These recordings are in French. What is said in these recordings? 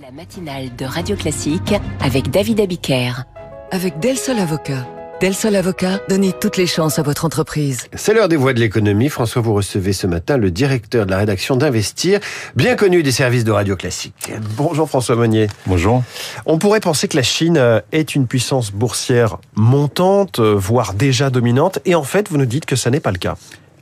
La matinale de Radio Classique avec David Abiker. Avec Del Sol Avocat. Del Sol Avocat, donnez toutes les chances à votre entreprise. C'est l'heure des voix de l'économie. François, vous recevez ce matin le directeur de la rédaction d'Investir, bien connu des services de Radio Classique. Bonjour François Monnier. Bonjour. On pourrait penser que la Chine est une puissance boursière montante, voire déjà dominante, et en fait, vous nous dites que ça n'est pas le cas.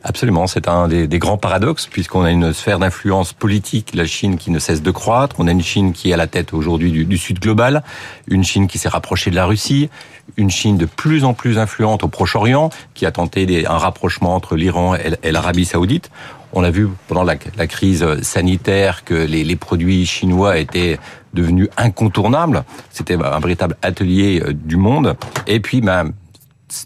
Absolument, c'est un des, grands paradoxes puisqu'on a une sphère d'influence politique, la Chine qui ne cesse de croître, on a une Chine qui est à la tête aujourd'hui du, Sud global, une Chine qui s'est rapprochée de la Russie, une Chine de plus en plus influente au Proche-Orient, qui a tenté un rapprochement entre l'Iran et, l'Arabie saoudite. On a vu pendant la, la crise sanitaire que les, produits chinois étaient devenus incontournables. C'était un véritable atelier euh, du monde. Et puis, ben,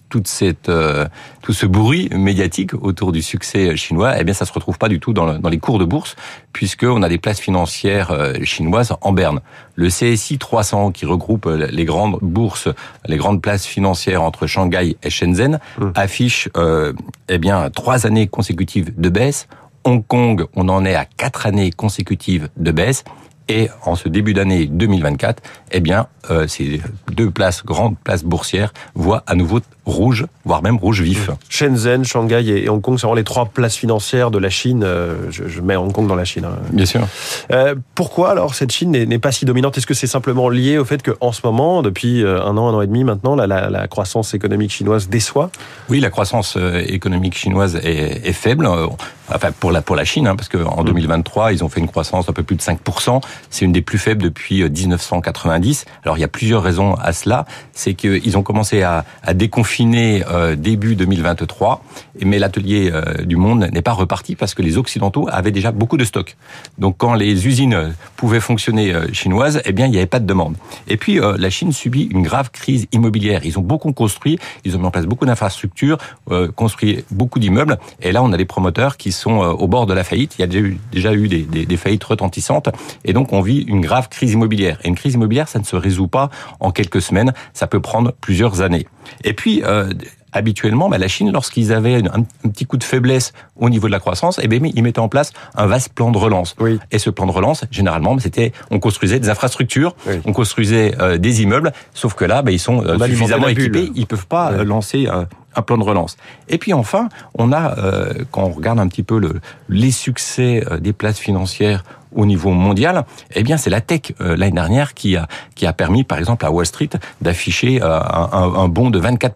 toute cette, euh, tout ce bruit médiatique autour du succès chinois, eh bien, ça se retrouve pas du tout dans, le, dans les cours de bourse, puisqu'on a des places financières euh, chinoises en berne. Le CSI 300, qui regroupe les grandes bourses, les grandes places financières entre Shanghai et Shenzhen, mmh. affiche euh, eh bien trois années consécutives de baisse. Hong Kong, on en est à quatre années consécutives de baisse. Et en ce début d'année 2024, eh bien, euh, ces deux places, grandes places boursières, voient à nouveau rouge, voire même rouge vif. Shenzhen, Shanghai et Hong Kong, c'est vraiment les trois places financières de la Chine. Je, je mets Hong Kong dans la Chine. Hein. Bien sûr. Euh, pourquoi alors cette Chine n'est pas si dominante? Est-ce que c'est simplement lié au fait qu'en ce moment, depuis un an, un an et demi maintenant, la, la, la croissance économique chinoise déçoit? Oui, la croissance économique chinoise est, est faible. Enfin, pour la, pour la Chine, hein, parce qu'en 2023, ils ont fait une croissance un peu plus de 5%. C'est une des plus faibles depuis 1990. Alors, il y a plusieurs raisons à cela. C'est qu'ils ont commencé à, déconfiner euh, début 2023, mais l'atelier euh, du monde n'est pas reparti parce que les Occidentaux avaient déjà beaucoup de stocks. Donc, quand les usines pouvaient fonctionner euh, chinoises, eh bien, il n'y avait pas de demande. Et puis, euh, la Chine subit une grave crise immobilière. Ils ont beaucoup construit, ils ont mis en place beaucoup d'infrastructures, euh, construit beaucoup d'immeubles, et là, on a des promoteurs qui sont au bord de la faillite. Il y a déjà eu, des, des faillites retentissantes, et donc on vit une grave crise immobilière. Et une crise immobilière, ça ne se résout pas en quelques semaines, ça peut prendre plusieurs années. Et puis, euh, habituellement, bah, la Chine, lorsqu'ils avaient un, un, petit coup de faiblesse au niveau de la croissance, eh bien, ils mettaient en place un vaste plan de relance. Oui. Et ce plan de relance, généralement, c'était, on construisait des infrastructures, oui. on construisait euh, des immeubles, sauf que là, bah, ils sont euh, suffisamment équipés, ils peuvent pas oui. lancer un, un plan de relance. Et puis enfin, on a, euh, quand on regarde un petit peu le, les succès des places financières au niveau mondial, eh bien c'est la tech euh, l'année dernière qui a qui a permis par exemple à Wall Street d'afficher euh, un, un, bond de 24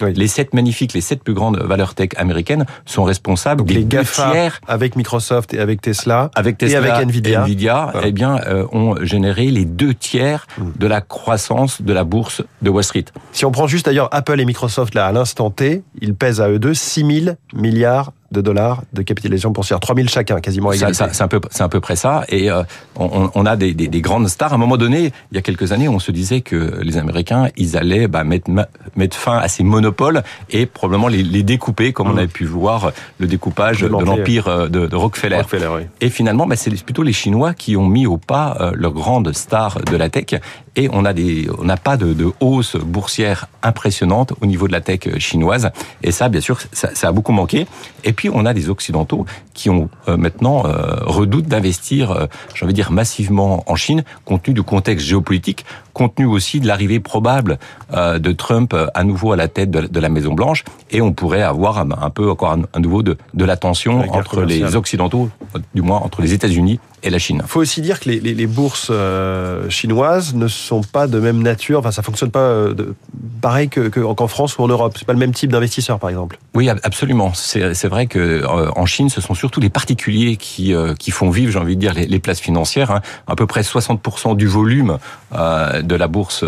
oui. Les sept magnifiques, les sept plus grandes valeurs tech américaines sont responsables Donc des les deux GAFA tiers avec Microsoft et avec Tesla, avec Tesla et avec Nvidia, Nvidia eh bien euh, ont généré les deux tiers mmh. de la croissance de la bourse de Wall Street. Si on prend juste d'ailleurs Apple et Microsoft là à l'instant T, ils pèsent à eux deux 6 000 milliards de dollars de capitalisation boursière, 3000 chacun, quasiment ça, C'est un peu, c'est à peu près ça. Et euh, on, on, a des, des, des, grandes stars. À un moment donné, il y a quelques années, on se disait que les Américains, ils allaient bah, mettre, mettre fin à ces monopoles et probablement les, les découper, comme mmh. on avait pu voir le découpage de l'empire euh, de, de, Rockefeller. Rockefeller oui. Et finalement, bah, c'est plutôt les Chinois qui ont mis au pas euh, leurs grandes stars de la tech. Et on a des, on n'a pas de, de, hausse boursière impressionnante au niveau de la tech chinoise. Et ça, bien sûr, ça, ça a beaucoup manqué. Et puis on a des occidentaux qui ont euh, maintenant euh, redoute d'investir, euh, j'ai dire massivement en Chine, compte tenu du contexte géopolitique, compte tenu aussi de l'arrivée probable euh, de Trump à nouveau à la tête de, la Maison Blanche, et on pourrait avoir un, peu encore un, nouveau de, de la tension la entre les occidentaux, du moins entre les États-Unis et la Chine. Il faut aussi dire que les, les, les bourses euh, chinoises ne sont pas de même nature. Enfin, ça fonctionne pas euh, de, pareil qu'en que, qu France ou en Europe. C'est pas le même type d'investisseur, par exemple. Oui, absolument. C'est vrai que euh, en Chine, ce sont surtout les particuliers qui euh, qui font vivre, j'ai envie de dire, les, les places financières. Hein. À peu près 60% du volume euh, de la bourse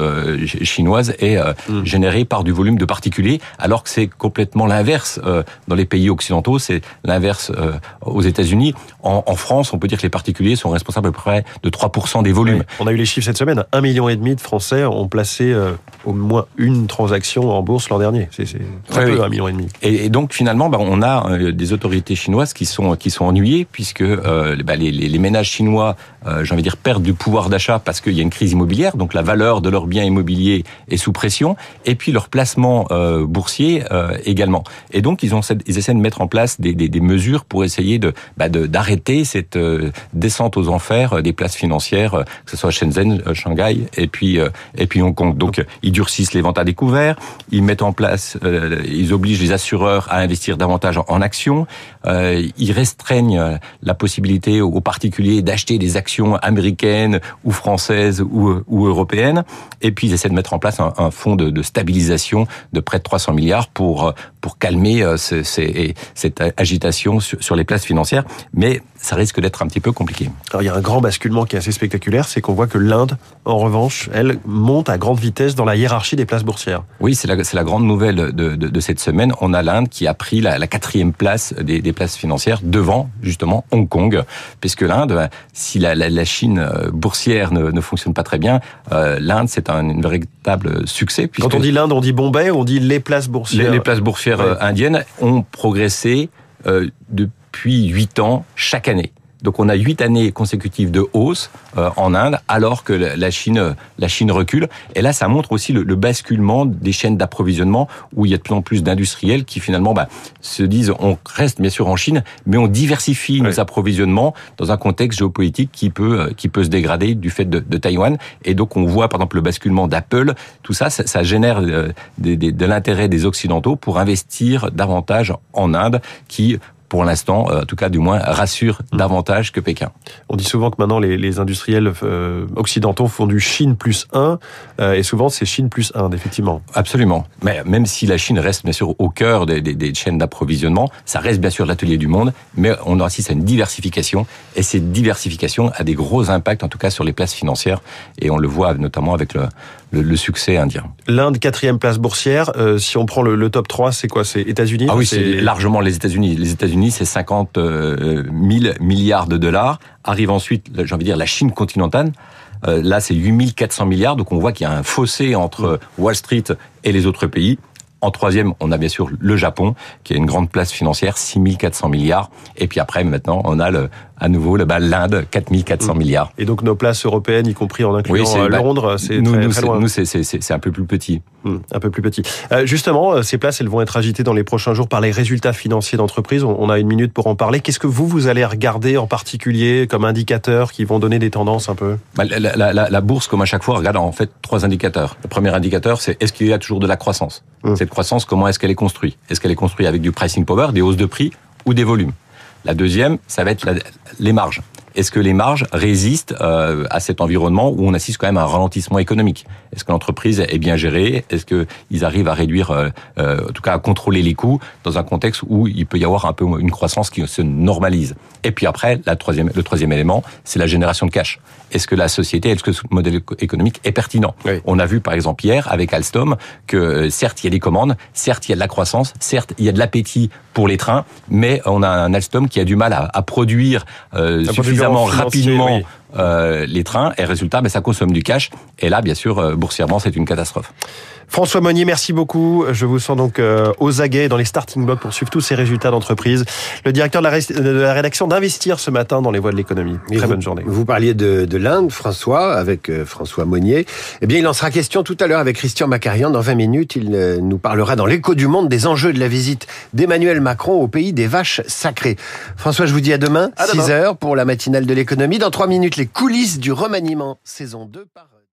chinoise est mmh. généré par du volume de particuliers, alors que c'est complètement l'inverse dans les pays occidentaux. C'est l'inverse aux États-Unis. En, en France, on peut dire que les particuliers sont responsables à peu près de 3% des volumes. Oui. On a eu les chiffres cette semaine. Un million et demi de Français ont placé euh, au moins une transaction en bourse l'an dernier. C'est très oui, peu, oui. un million et demi. Et, et donc finalement, bah, on a euh, des autorités chinoises qui sont qui sont ennuyées puisque euh, bah, les, les, les, ménages chinois, euh, j'ai envie de dire, perdent du pouvoir d'achat parce qu'il y a une crise immobilière. Donc la, valeur de leurs biens immobiliers est sous pression, et puis leur placement euh, boursier euh, également. Et donc ils ont ils essaient de mettre en place des, des, mesures pour essayer de bah, d'arrêter cette euh, descente aux enfers des places financières, que ce soit Shenzhen, Shanghai et puis et puis Hong Kong. Donc ils durcissent les ventes à découvert, ils mettent en place, ils obligent les assureurs à investir davantage en, actions, ils restreignent la possibilité aux particuliers d'acheter des actions américaines ou françaises ou, ou européennes, et puis ils essaient de mettre en place un, fonds de, stabilisation de près de 300 milliards pour pour calmer euh, cette agitation sur, sur les places financières, mais ça risque d'être un petit peu compliqué. Alors il y a un grand basculement qui est assez spectaculaire, c'est qu'on voit que l'Inde, en revanche, elle monte à grande vitesse dans la hiérarchie des places boursières. Oui, c'est la, la grande nouvelle de, de, de, cette semaine. On a l'Inde qui a pris la, la quatrième place des, des, places financières devant justement Hong Kong, puisque l'Inde, si la, la, Chine euh, boursière ne, ne fonctionne pas très bien, euh, l'Inde c'est un, véritable succès. Quand on dit l'Inde, on dit Bombay, on dit les places boursières. Les, les places boursières ouais. indiennes ont progressé euh, depuis huit ans chaque année. Donc on a huit années consécutives de hausse euh, en Inde, alors que la Chine, la Chine recule. Et là, ça montre aussi le, le basculement des chaînes d'approvisionnement, où il y a de plus en plus d'industriels qui finalement bah, se disent on reste bien sûr en Chine, mais on diversifie oui. nos approvisionnements dans un contexte géopolitique qui peut euh, qui peut se dégrader du fait de, de Taïwan. Et donc on voit par exemple le basculement d'Apple. Tout ça, ça, ça génère euh, de, de, de l'intérêt des occidentaux pour investir davantage en Inde, qui pour l'instant, euh, en tout cas du moins, rassure mmh. davantage que Pékin. On dit souvent que maintenant les, les industriels euh, occidentaux font du Chine plus 1, euh, et souvent c'est Chine plus 1, effectivement. Absolument. Mais même si la Chine reste bien sûr au cœur des, des, des chaînes d'approvisionnement, ça reste bien sûr l'atelier du monde, mais on assiste à une diversification, et cette diversification a des gros impacts en tout cas sur les places financières, et on le voit notamment avec le, le, le succès indien. L'Inde, quatrième place boursière, euh, si on prend le, le top 3, c'est quoi? C'est États-Unis? Ah oui, c'est largement les États-Unis. Les États-Unis États-Unis, c'est 50 000 milliards de dollars. Arrive ensuite, j'ai envie de dire, la Chine continentale. Euh, là, c'est 8400 milliards. Donc, on voit qu'il y a un fossé entre Wall Street et les autres pays. En troisième, on a bien sûr le Japon, qui a une grande place financière, 6400 milliards. Et puis après, maintenant, on a le, à nouveau bah, l'Inde, 4400 mmh. milliards. Et donc nos places européennes, y compris en incluant oui, bah, Londres, c'est nous, très, nous, très loin. Nous, c'est un peu plus petit. Mmh, un peu plus petit. Euh, justement, ces places, elles vont être agitées dans les prochains jours par les résultats financiers d'entreprise. On, on, a une minute pour en parler. Qu'est-ce que vous, vous allez regarder en particulier comme indicateurs qui vont donner des tendances un peu? Bah, la, la, la, la, bourse, comme à chaque fois, regarde en fait trois indicateurs. Le premier indicateur, c'est est-ce qu'il y a toujours de la croissance? Mmh. Cette croissance, comment est-ce qu'elle est construite? Est-ce qu'elle est construite avec du pricing power, des hausses de prix ou des volumes? La deuxième, ça va être les marges. Est-ce que les marges résistent euh, à cet environnement où on assiste quand même à un ralentissement économique? Est-ce que l'entreprise est bien gérée? Est-ce qu'ils arrivent à réduire, euh, euh, en tout cas à contrôler les coûts dans un contexte où il peut y avoir un peu une croissance qui se normalise? Et puis après, la troisième, le troisième élément, c'est la génération de cash. Est-ce que la société, est-ce que ce modèle économique est pertinent? Oui. On a vu par exemple hier avec Alstom que certes il y a des commandes, certes il y a de la croissance, certes il y a de l'appétit pour les trains, mais on a un Alstom qui a du mal à, à produire euh, suffisamment rapidement oui. Euh, les trains et résultat, ben, ça consomme du cash. Et là, bien sûr, euh, boursièrement, c'est une catastrophe. François Monnier, merci beaucoup. Je vous sens donc euh, aux aguets dans les starting blocks pour suivre tous ces résultats d'entreprise. Le directeur de la, de la rédaction d'Investir ce matin dans les voies de l'économie. Très vous, bonne journée. Vous parliez de, de l'Inde, François, avec euh, François Monnier. Eh bien, il en sera question tout à l'heure avec Christian Macarian. Dans 20 minutes, il euh, nous parlera dans l'écho du monde des enjeux de la visite d'Emmanuel Macron au pays des vaches sacrées. François, je vous dis à demain, à 6 demain. heures pour la matinale de l'économie. Dans 3 minutes, les coulisses du remaniement saison 2 par